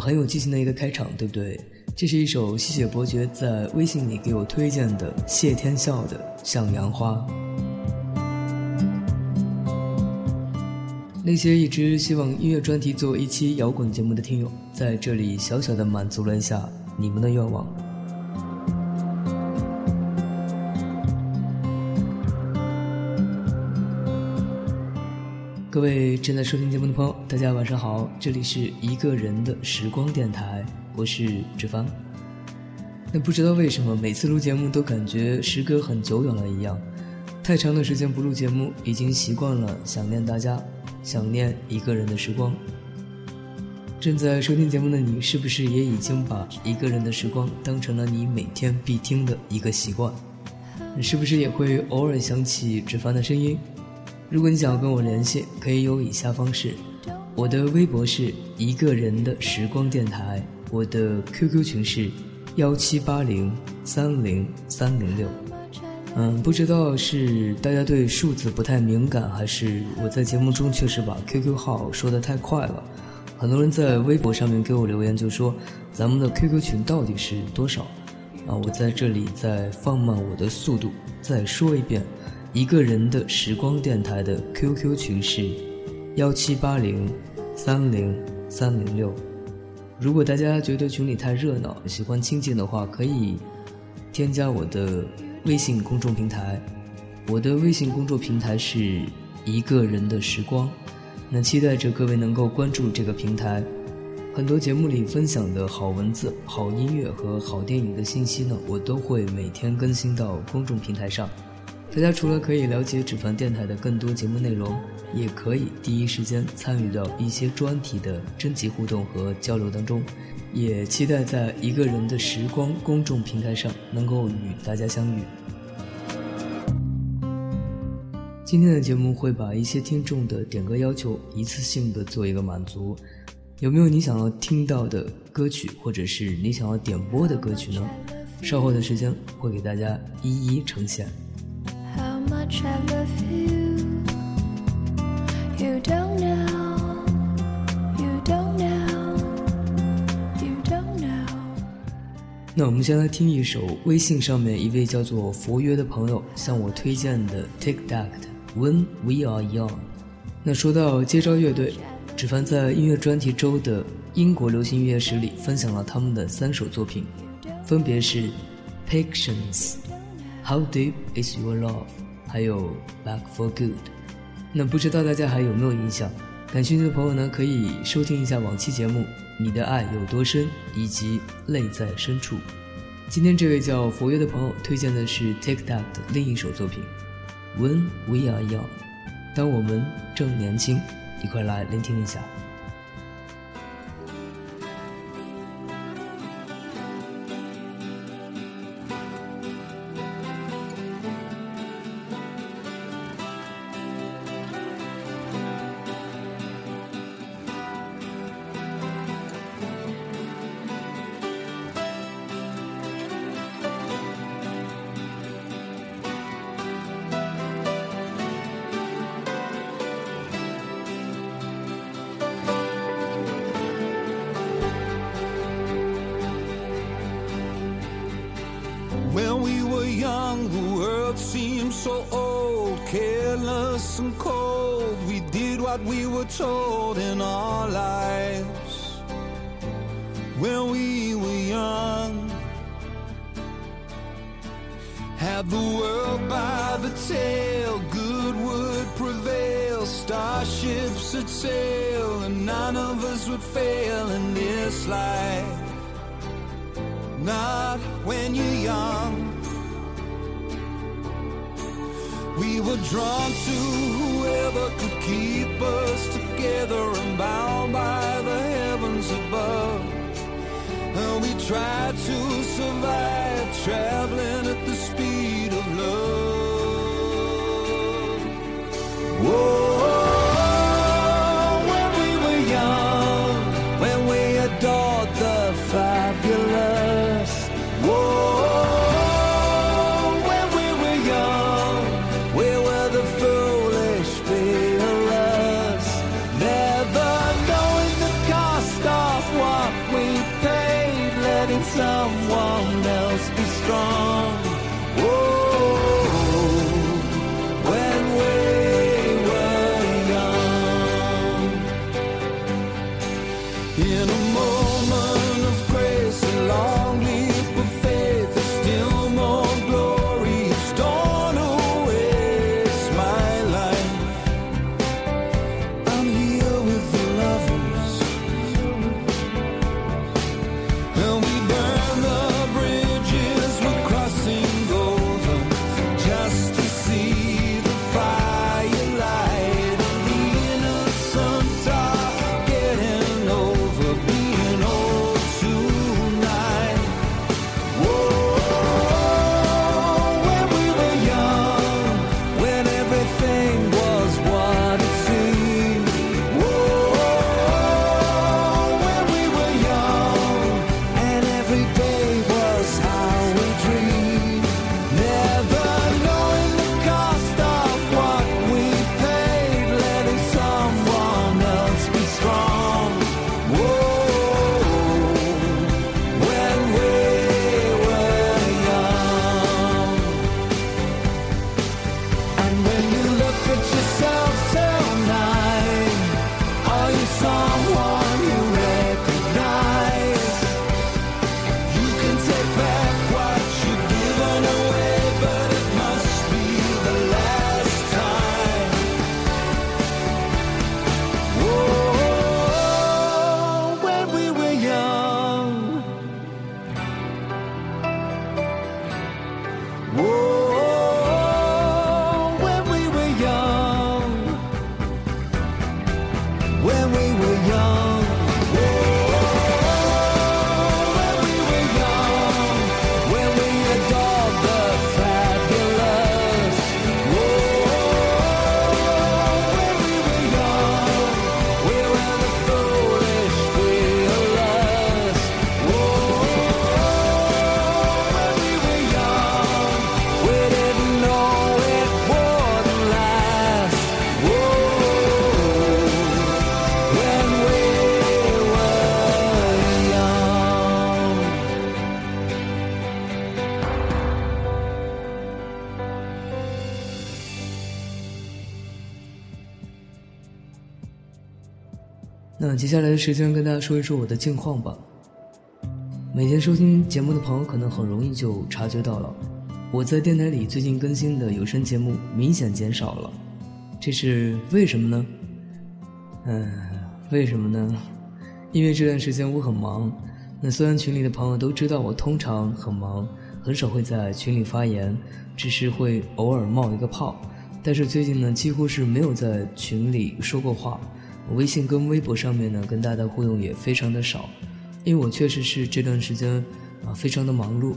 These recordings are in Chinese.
很有激情的一个开场，对不对？这是一首吸血伯爵在微信里给我推荐的谢天笑的《向阳花》。那些一直希望音乐专题做一期摇滚节目的听友，在这里小小的满足了一下你们的愿望。各位正在收听节目的朋友，大家晚上好，这里是一个人的时光电台，我是志凡。那不知道为什么每次录节目都感觉时隔很久远了一样，太长的时间不录节目，已经习惯了想念大家，想念一个人的时光。正在收听节目的你，是不是也已经把一个人的时光当成了你每天必听的一个习惯？你是不是也会偶尔想起志凡的声音？如果你想要跟我联系，可以有以下方式：我的微博是一个人的时光电台，我的 QQ 群是幺七八零三零三零六。嗯，不知道是大家对数字不太敏感，还是我在节目中确实把 QQ 号说的太快了。很多人在微博上面给我留言，就说咱们的 QQ 群到底是多少？啊，我在这里再放慢我的速度，再说一遍。一个人的时光电台的 QQ 群是幺七八零三零三零六。如果大家觉得群里太热闹，喜欢清静的话，可以添加我的微信公众平台。我的微信公众平台是一个人的时光。那期待着各位能够关注这个平台。很多节目里分享的好文字、好音乐和好电影的信息呢，我都会每天更新到公众平台上。大家除了可以了解纸凡电台的更多节目内容，也可以第一时间参与到一些专题的征集互动和交流当中，也期待在一个人的时光公众平台上能够与大家相遇。今天的节目会把一些听众的点歌要求一次性的做一个满足，有没有你想要听到的歌曲，或者是你想要点播的歌曲呢？稍后的时间会给大家一一呈现。I love you you don't know you don't know you don't know 那我们先来听一首微信上面一位叫做佛约的朋友向我推荐的 Take That When We Are Young。那说到接招乐队，芷凡在音乐专题周的英国流行音乐史里分享了他们的三首作品，分别是 Patience、How Deep Is Your Love。还有 Back for Good，那不知道大家还有没有印象？感兴趣的朋友呢，可以收听一下往期节目《你的爱有多深》以及《泪在深处》。今天这位叫佛约的朋友推荐的是 Take That 的另一首作品《When We Are Young》，当我们正年轻，一块来聆听一下。None of us would fail in this life. Not when you're young. We were drawn to whoever could keep us together and bound by the heavens above. And we tried to survive traveling at the speed of love. Whoa. 接下来的时间跟大家说一说我的近况吧。每天收听节目的朋友可能很容易就察觉到了，我在电台里最近更新的有声节目明显减少了，这是为什么呢？嗯，为什么呢？因为这段时间我很忙。那虽然群里的朋友都知道我通常很忙，很少会在群里发言，只是会偶尔冒一个泡。但是最近呢，几乎是没有在群里说过话。微信跟微博上面呢，跟大家互动也非常的少，因为我确实是这段时间啊非常的忙碌，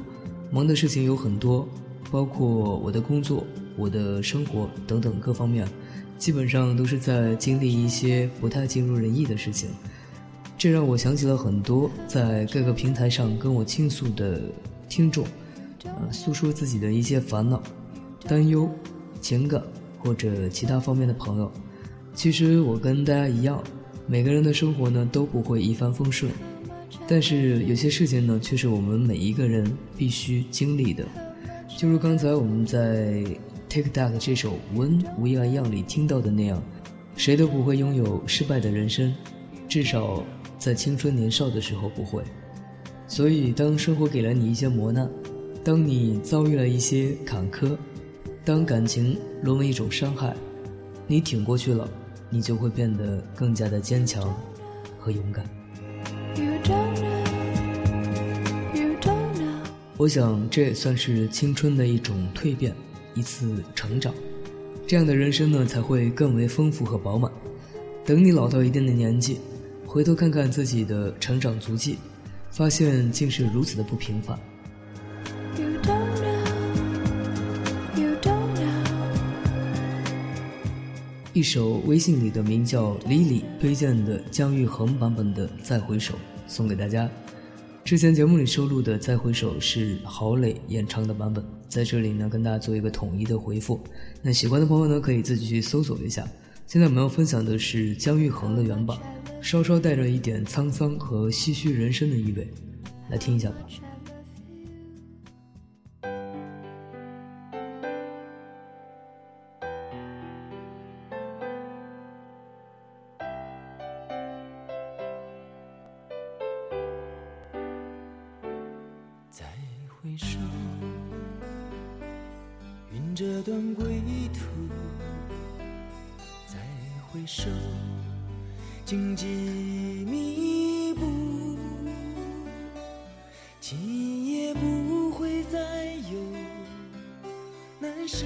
忙的事情有很多，包括我的工作、我的生活等等各方面，基本上都是在经历一些不太尽如人意的事情。这让我想起了很多在各个平台上跟我倾诉的听众，呃，诉说自己的一些烦恼、担忧、情感或者其他方面的朋友。其实我跟大家一样，每个人的生活呢都不会一帆风顺，但是有些事情呢却是我们每一个人必须经历的。就如刚才我们在《Take That》这首《When We Are Young》里听到的那样，谁都不会拥有失败的人生，至少在青春年少的时候不会。所以，当生活给了你一些磨难，当你遭遇了一些坎坷，当感情沦为一种伤害，你挺过去了。你就会变得更加的坚强和勇敢。我想这也算是青春的一种蜕变，一次成长。这样的人生呢，才会更为丰富和饱满。等你老到一定的年纪，回头看看自己的成长足迹，发现竟是如此的不平凡。一首微信里的名叫 Lily 推荐的姜育恒版本的《再回首》送给大家。之前节目里收录的《再回首》是郝蕾演唱的版本，在这里呢跟大家做一个统一的回复。那喜欢的朋友呢可以自己去搜索一下。现在我们要分享的是姜育恒的原版，稍稍带着一点沧桑和唏嘘人生的意味。来听一下吧。回首，云遮断归途。再回首，荆棘密布，今夜不会再有难舍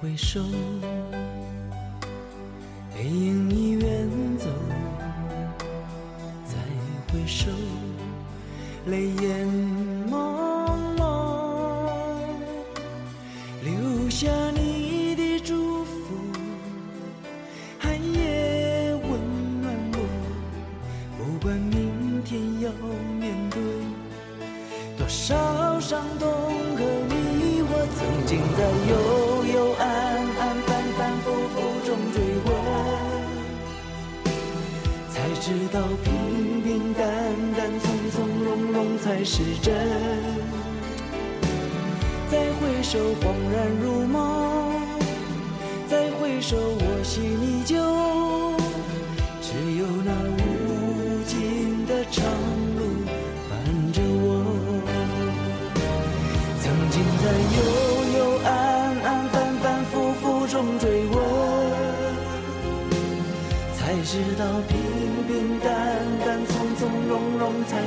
回首，背影已远走。再回首，泪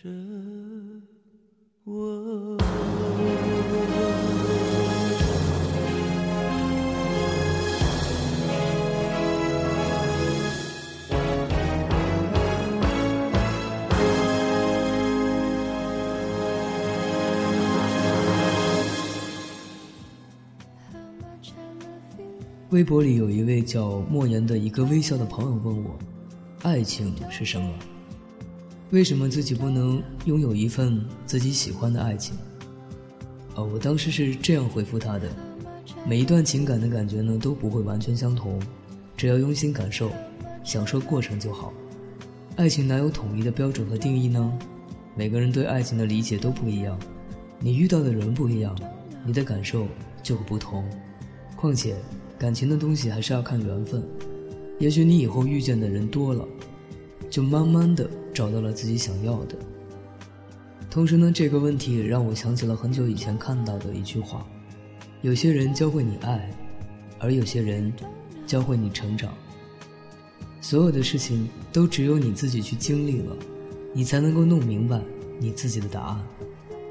着我。微博里有一位叫莫言的一个微笑的朋友问我：“爱情是什么？为什么自己不能拥有一份自己喜欢的爱情？”啊，我当时是这样回复他的：每一段情感的感觉呢都不会完全相同，只要用心感受，享受过程就好。爱情哪有统一的标准和定义呢？每个人对爱情的理解都不一样，你遇到的人不一样，你的感受就会不同。况且，感情的东西还是要看缘分。也许你以后遇见的人多了，就慢慢的找到了自己想要的。同时呢，这个问题也让我想起了很久以前看到的一句话：有些人教会你爱，而有些人教会你成长。所有的事情都只有你自己去经历了，你才能够弄明白你自己的答案。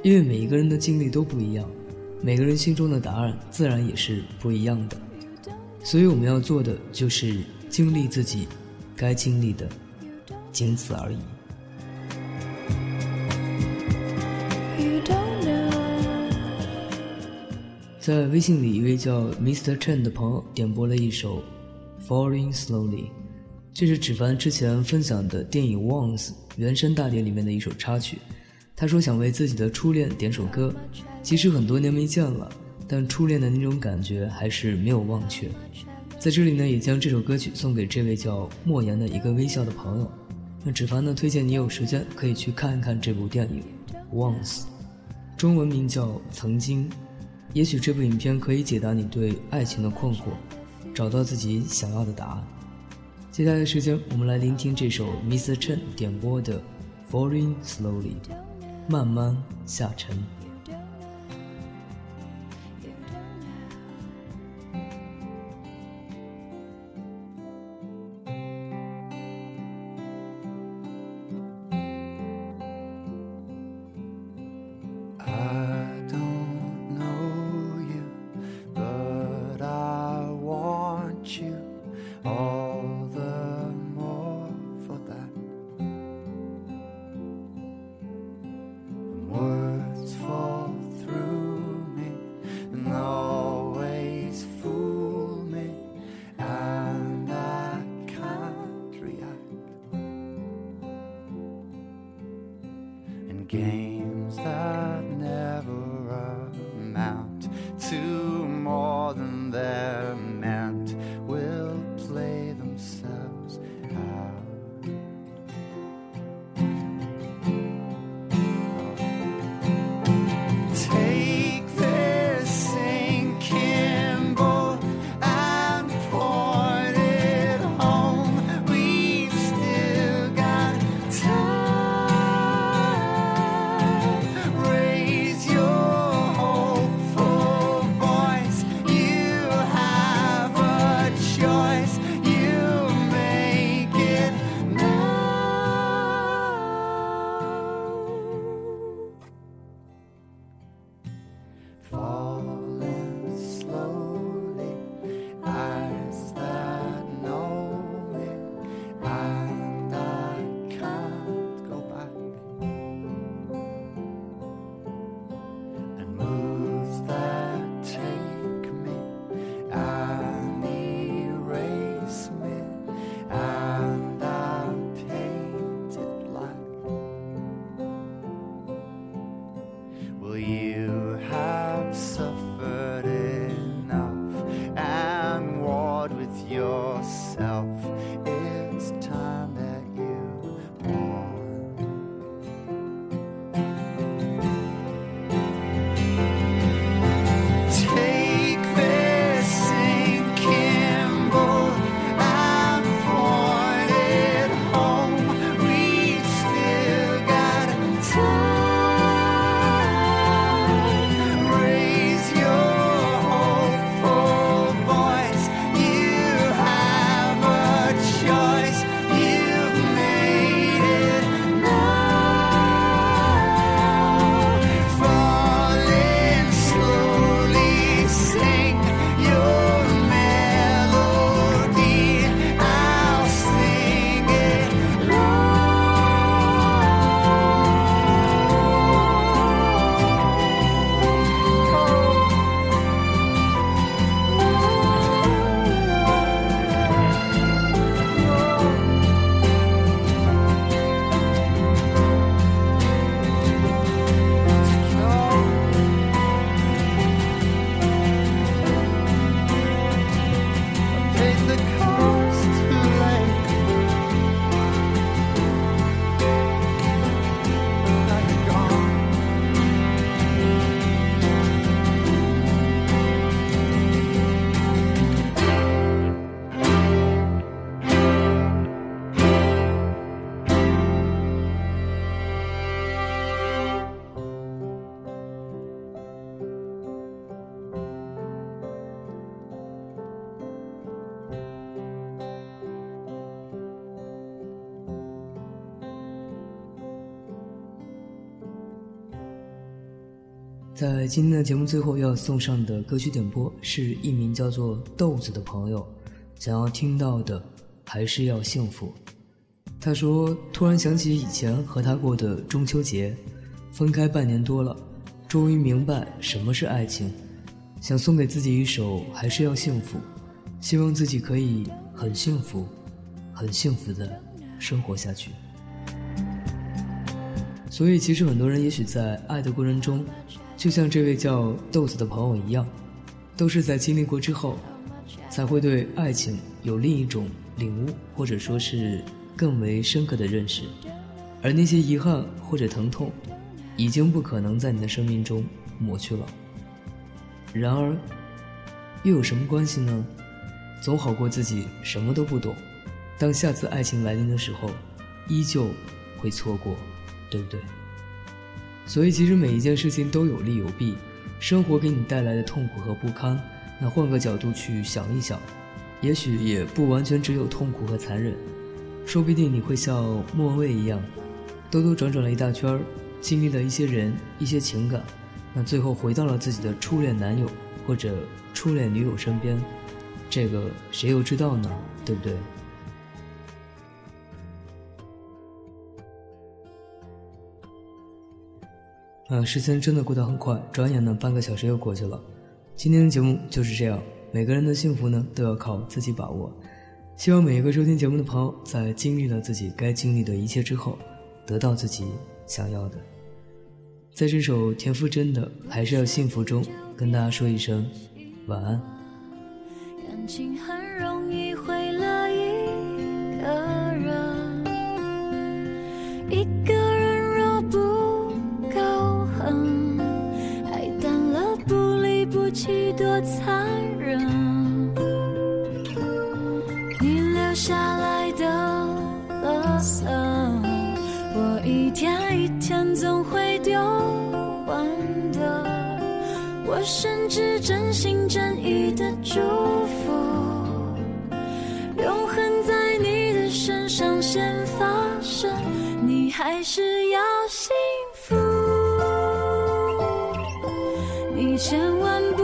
因为每一个人的经历都不一样，每个人心中的答案自然也是不一样的。所以我们要做的就是经历自己该经历的，仅此而已。在微信里，一位叫 Mr. Chen 的朋友点播了一首《Falling Slowly》，这是芷凡之前分享的电影《Once》原声大碟里面的一首插曲。他说想为自己的初恋点首歌，即使很多年没见了，但初恋的那种感觉还是没有忘却。在这里呢，也将这首歌曲送给这位叫莫言的一个微笑的朋友。那芷凡呢，推荐你有时间可以去看一看这部电影《Once》，中文名叫《曾经》。也许这部影片可以解答你对爱情的困惑，找到自己想要的答案。接下来的时间，我们来聆听这首 Mr. Chen 点播的《Falling Slowly》，慢慢下沉。在今天的节目最后要送上的歌曲点播是一名叫做豆子的朋友想要听到的，还是要幸福。他说：“突然想起以前和他过的中秋节，分开半年多了，终于明白什么是爱情，想送给自己一首《还是要幸福》，希望自己可以很幸福，很幸福的生活下去。”所以，其实很多人也许在爱的过程中。就像这位叫豆子的朋友一样，都是在经历过之后，才会对爱情有另一种领悟，或者说是更为深刻的认识。而那些遗憾或者疼痛，已经不可能在你的生命中抹去了。然而，又有什么关系呢？总好过自己什么都不懂。当下次爱情来临的时候，依旧会错过，对不对？所以，其实每一件事情都有利有弊。生活给你带来的痛苦和不堪，那换个角度去想一想，也许也不完全只有痛苦和残忍。说不定你会像莫文蔚一样，兜兜转转了一大圈儿，经历了一些人、一些情感，那最后回到了自己的初恋男友或者初恋女友身边。这个谁又知道呢？对不对？啊，时间真的过得很快，转眼呢半个小时又过去了。今天的节目就是这样，每个人的幸福呢都要靠自己把握。希望每一个收听节目的朋友，在经历了自己该经历的一切之后，得到自己想要的。在这首田馥甄的《还是要幸福》中，跟大家说一声晚安。感情很容易毁了一个人，一个多残忍。你留下来的垃圾，我一天一天总会丢完的。我甚至真心真意的祝福，永恒在你的身上先发生，你还是要幸福。你千万不